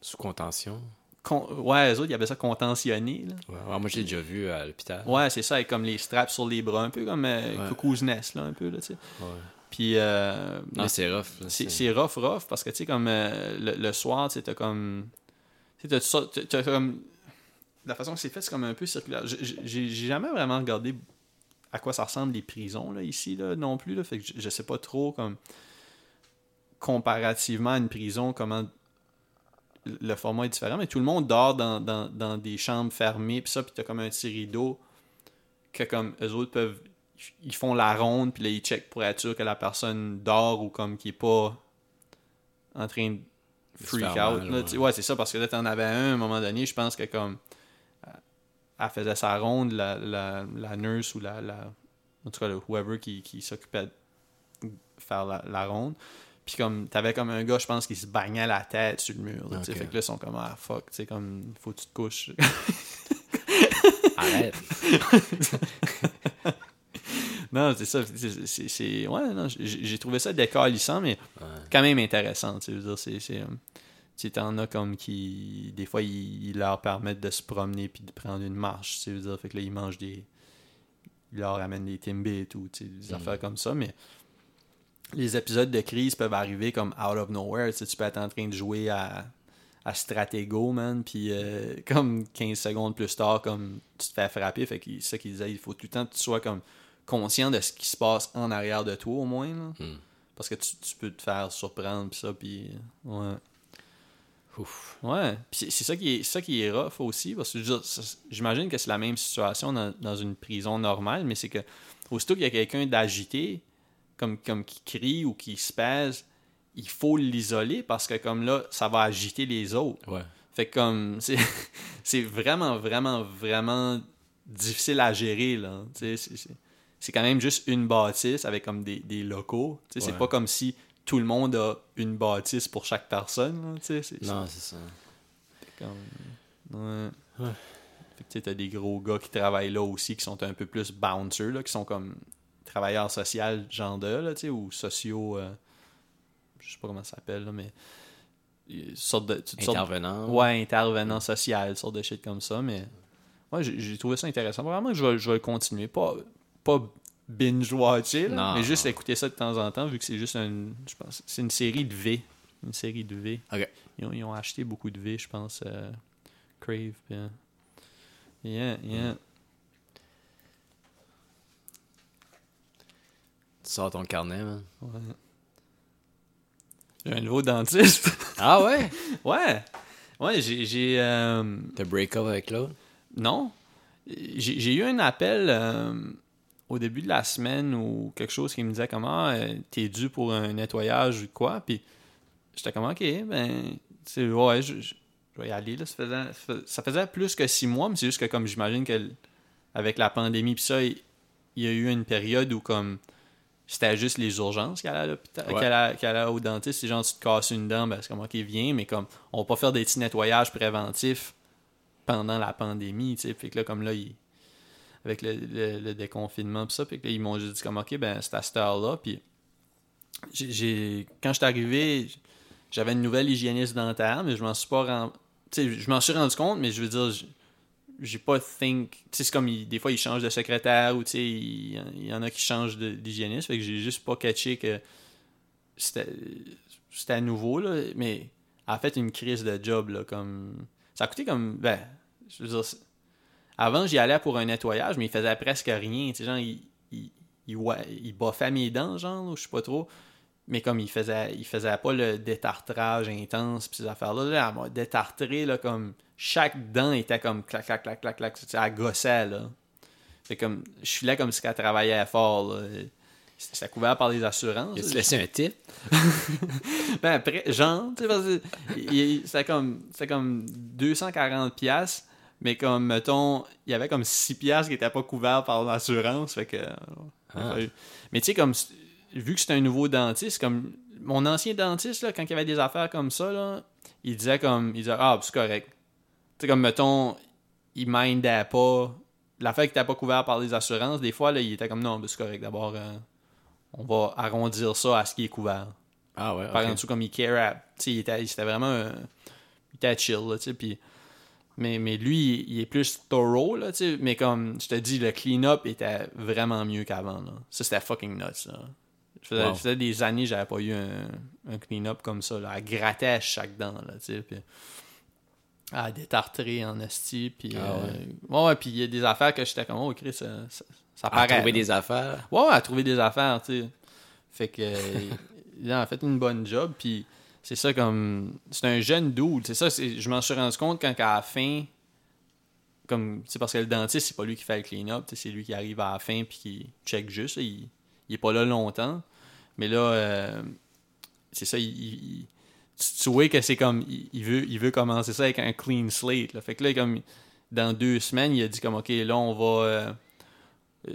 Sous contention. Con- Ouais, eux autres, ils appellent ça contentionné. Là. Ouais, moi, je l'ai déjà vu à l'hôpital. Ouais, c'est ça, avec comme les straps sur les bras, un peu comme euh, Ouais. Nest, là, un peu, là, tu sais. Ouais. Puis, euh, Non, mais c'est rough. C'est rough, rough, parce que, tu sais, comme euh, le, le soir, tu sais, t'as comme. Tu sais, t'as comme. La façon que c'est fait, c'est comme un peu circulaire. J'ai j'ai jamais vraiment regardé à quoi ça ressemble les prisons, là, ici, là, non plus, là. Fait que je, je sais pas trop, comme. Comparativement à une prison, comment le format est différent, mais tout le monde dort dans, dans, dans des chambres fermées, puis ça, puis t'as comme un petit rideau que, comme, eux autres peuvent ils font la ronde, puis là, ils checkent pour être sûr que la personne dort ou comme qui est pas en train de freak out. mal, là, ouais. ouais, c'est ça, parce que là, t'en avais un à un moment donné, je pense que comme elle faisait sa ronde, la, la, la nurse ou la, la en tout cas, le whoever qui, qui s'occupait de faire la, la ronde. Puis comme, t'avais comme un gars, je pense, qui se bagnait la tête sur le mur. là, tu sais. Ok. Fait que là, ils sont comme, ah fuck, tu sais, comme, faut que tu te couches. (laughs) Arrête. (laughs) Non, c'est ça. c'est- Ouais, non, j'ai trouvé ça décalissant, mais Ouais. quand même intéressant. Tu sais, je veux dire, c'est. Euh, Tu t'en as comme qui. Des fois, ils, ils leur permettent de se promener puis de prendre une marche. Tu veux dire, fait que là, ils mangent des. Ils leur amènent des Timbits sais, des Mhm. affaires comme ça, mais. Les épisodes de crise peuvent arriver comme out of nowhere. Tu peux être en train de jouer à, à Stratego, man, puis euh, comme 15 secondes plus tard, comme tu te fais frapper. Fait que c'est ça qu'il disait, il faut tout le temps que tu sois comme conscient de ce qui se passe en arrière de toi, au moins, là. Hmm. Parce que tu, tu peux te faire surprendre, pis ça, puis... Ouais. Ouf. Ouais. Puis c'est- ça, qui est, ça qui est rough aussi, parce que j'imagine que c'est la même situation dans, dans une prison normale, mais c'est que aussitôt qu'il y a quelqu'un d'agité, comme, comme qui crie ou qui se pèse, il faut l'isoler parce que comme là, ça va agiter les autres. Ouais. Fait que comme (laughs) c'est vraiment vraiment vraiment difficile à gérer là. C'est- quand même juste une bâtisse avec comme des, des locaux. Tu sais, C'est Ouais. pas comme si tout le monde a une bâtisse pour chaque personne. là, c'est- Non, c'est ça. comme- ouais. Ouais. Fait que tu sais, t'as des gros gars qui travaillent là aussi qui sont un peu plus bouncers, là, qui sont comme travailleurs sociaux genre de, là, tu sais, ou sociaux. euh, je sais pas comment ça s'appelle, là, mais. euh, sorte de, Intervenant. Ouais, intervenant social, sorte de shit comme ça, mais ouais, j'ai j'ai trouvé ça intéressant. Vraiment, je vais, je vais le continuer. Pas, pas binge-watcher, mais juste écouter ça de temps en temps, vu que c'est juste une, je pense, c'est une série de V. Une série de V. Ok. Ils ont, ils ont acheté beaucoup de V, je pense. euh, Crave, puis, euh, Yeah, yeah. Tu sors ton carnet, man. Ouais. J'ai un nouveau dentiste. (laughs) Ah ouais? ouais. Ouais, j'ai. j'ai, euh, T'as break-up avec l'autre? Non. J'ai j'ai eu un appel euh, au début de la semaine ou quelque chose qui me disait comment t'es dû pour un nettoyage ou quoi. Puis j'étais comme ok, ben c'est ouais, je, je- je vais y aller. Là. Ça, faisait, ça faisait plus que six mois, mais c'est juste que comme j'imagine que avec la pandémie puis ça, il, il y a eu une période où comme c'était juste les urgences qu'elle allait à l'hôpital, Ouais. qu'elle allait- qu'elle allait au dentiste. C'est genre tu te casses une dent, ben c'est comme ok viens, mais comme on va pas faire des petits nettoyages préventifs pendant la pandémie, tu sais. Fait que là, comme là, il- avec le, le- déconfinement pis ça, puis ils m'ont juste dit comme, OK, ben, c'est à cette heure-là, puis j'ai-. Quand je suis arrivé, j'avais une nouvelle hygiéniste dentaire, mais je m'en suis pas rendu... Je m'en suis rendu compte, mais je veux dire, j'ai pas think... C'est comme, des fois, ils changent de secrétaire, ou il, il y en a qui changent d'hygiéniste, fait que j'ai juste pas catché que c'était à nouveau, là, mais a fait une crise de job, là, comme... Ça a coûté comme... Ben, je veux dire... Avant, j'y allais pour un nettoyage, mais il faisait presque rien. Tu sais, genre, il, il, il, il boffait mes dents, genre, ou je sais pas trop. Mais comme il faisait il faisait pas le détartrage intense, pis ces affaires-là, là, détartré, là, comme chaque dent était comme clac, clac, clac, clac, clac. Elle gossait, là. C'est comme, je filais comme si elle travaillait fort, là. C'était couvert par les assurances. Tu laissé un tip? (laughs) Ben après, genre, tu sais, parce que il- il- c'était comme, c'était comme 240 pièces mais comme, mettons, il y avait comme 6 pièces qui n'étaient pas couverts par l'assurance, fait que... Ah. Mais tu sais, comme, vu que c'est un nouveau dentiste, comme, mon ancien dentiste, là, quand il y avait des affaires comme ça, là, il disait comme, il disait, ah, c'est correct. Tu sais, comme, mettons, il mindait pas, l'affaire qui n'était pas couverte par les assurances, des fois, là, il était comme, non, c'est correct, d'abord, euh, on va arrondir ça à ce qui est couvert Ah ouais, par en ok. dessous comme il care tu sais, il était, c'était vraiment un- il était chill tu sais puis mais, mais lui il, est plus thorough là, tu sais mais comme je te dis le clean up était vraiment mieux qu'avant là. ça c'était fucking nuts là. Je faisais, Wow. je faisais des années j'avais pas eu un, un clean up comme ça là. elle grattait à chaque dent là, tu sais puis à détartrer en esti puis Ah euh, ouais. puis il y a des affaires que j'étais comme oh Chris ça, ça, ça À paraît trouver là. des affaires. Ouais, à trouver des affaires, tu sais. Fait que. (laughs) il a fait une bonne job, puis c'est ça comme. C'est un jeune dude, c'est ça, je m'en suis rendu compte quand à la fin. Comme, c'est parce que le dentiste, c'est pas lui qui fait le clean-up, c'est lui qui arrive à la fin puis qui check juste, là, il, il est pas là longtemps. Mais là, euh, c'est ça, il, tu, vois que c'est comme, il, veut, il veut commencer ça avec un clean slate, là. Fait que là, comme, dans deux semaines, il a dit comme, ok, là, on va. euh,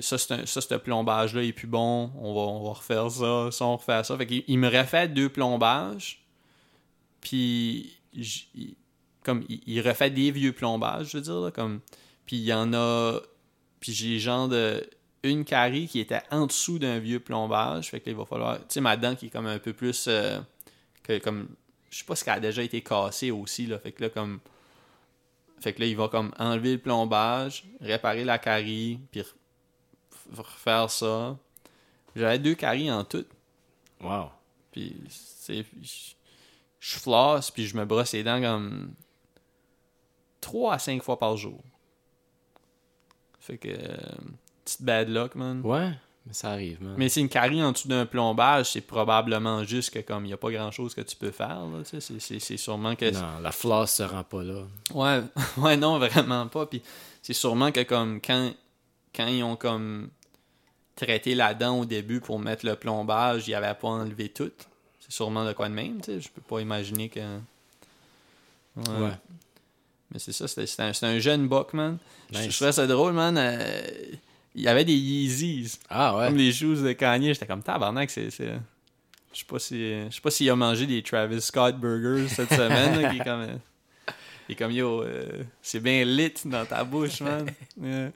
ça, c'est un- ça, ce plombage-là est plus bon, on va, on va refaire ça, ça, on refait ça. Fait qu'il il me refait deux plombages, puis comme il, il refait des vieux plombages, je veux dire, là, comme, puis il y en a, puis j'ai genre de une carie qui était en dessous d'un vieux plombage, fait que là, il va falloir, tu sais, ma dent qui est comme un peu plus, euh, que comme, je sais pas si elle a déjà été cassée aussi, là, fait que là, comme, fait que là, il va comme enlever le plombage, réparer la carie, puis re- refaire ça. J'avais deux caries en tout. Wow. Puis, c'est. Je flosse, puis je me brosse les dents comme. 3 à 5 fois par jour. Fait que. euh, petite bad luck, man. Ouais, mais ça arrive, man. Mais c'est une carie en dessous d'un plombage, c'est probablement juste que, comme, il n'y a pas grand chose que tu peux faire, là. C'est, c'est, c'est sûrement que. Non, la flosse se rend pas là. Ouais, (laughs) ouais, non, vraiment pas. Puis c'est sûrement que comme quand, quand ils ont comme traité la dent au début pour mettre le plombage, ils avaient pas enlevé tout. C'est sûrement de quoi de même, tu sais. Je peux pas imaginer que. Ouais. Ouais. Mais c'est ça, c'était c'était un, un jeune buck, man. Je- trouvais ça drôle, man. euh, il y avait des Yeezys. Ah ouais. Comme les shoes de Kanye, j'étais comme tabarnak, c'est. c'est- Je sais pas si. Je sais pas s'il a mangé des Travis Scott burgers cette semaine. là, qui est comme. euh, Il est comme yo, euh, c'est bien lit dans ta bouche, man. (laughs) Yeah.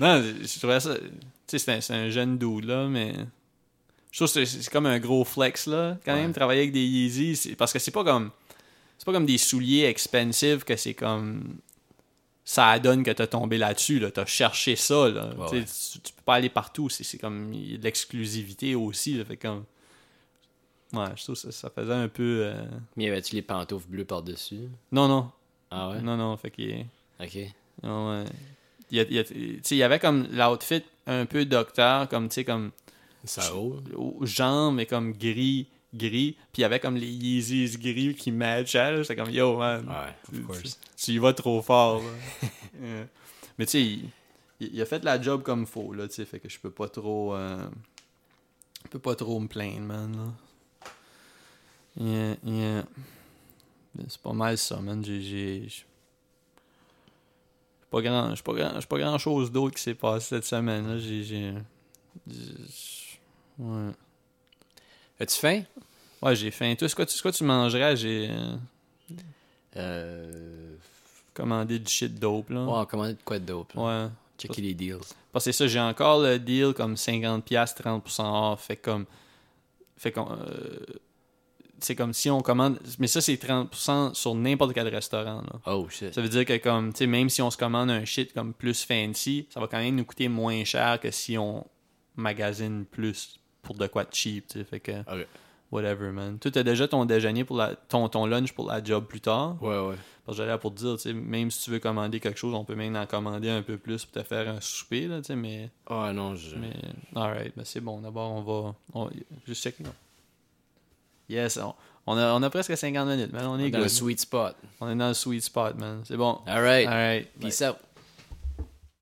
Non, je je trouvais ça. Tu sais, c'est un, c'est un jeune dude, là, mais. Je trouve que c'est comme un gros flex, là, quand même, travailler avec des Yeezys. c'est- Parce que c'est pas comme. C'est pas comme des souliers expensive que c'est comme. Ça donne que t'as tombé là-dessus, là. T'as cherché ça, là. Ouais, Tu sais, Tu, tu peux pas aller partout. C'est comme. Il y a de l'exclusivité aussi, là. Fait comme. Ouais, je trouve que ça, ça faisait un peu. euh, Mais y avait-tu les pantoufles bleues par-dessus? Non, non. Ah ouais? Non, non. Fait qu'il Ok. Ouais. Il y, a- il y a- tu sais, il y avait comme l'outfit un peu docteur, comme, tu sais, comme Ça jambes, mais comme gris, gris. Puis il y avait comme les Yeezys gris qui matchaient. J'étais comme, yo, man, Ouais, of course. tu y vas trop fort. (laughs) Mais tu sais, il, a fait la job comme faut, là, tu sais, fait que je peux pas trop... euh, je peux pas trop me plaindre, man, là. Yeah, yeah. Ben, C'est pas mal ça, man. J'ai... pas grand, pas grand, pas grand chose d'autre qui s'est passé cette semaine. J'ai... Ouais. As-tu faim? Ouais, j'ai faim. Toi, c'est quoi, tu- quoi tu mangerais? J'ai euh, Euh. commandé du shit dope, là. Ouais, on commande de quoi de dope? là? Ouais. Checker les deals. Parce que c'est ça, j'ai encore le deal comme 50$, 30% off. Fait comme. Fait comme. c'est comme si on commande. Mais ça, c'est 30% sur n'importe quel restaurant. Là. Oh shit. Ça veut dire que, comme, tu sais, même si on se commande un shit comme plus fancy, ça va quand même nous coûter moins cher que si on magasine plus pour de quoi de cheap. tu sais. Fait que. Whatever, man. Toi, t'as déjà ton déjeuner pour la. Ton, ton lunch pour la job plus tard? Ouais, ouais. Parce que j'allais pour te dire, tu sais, même si tu veux commander quelque chose, on peut même en commander un peu plus pour te faire un souper, là, tu sais, mais. Ah non, je. Mais, alright, ben c'est bon. D'abord, on va. On, juste check. non. Yes, on, On a, on a presque 50 minutes, man. On est Dans le sweet spot. On est dans le sweet spot, man. C'est bon. All right. All right. Peace out.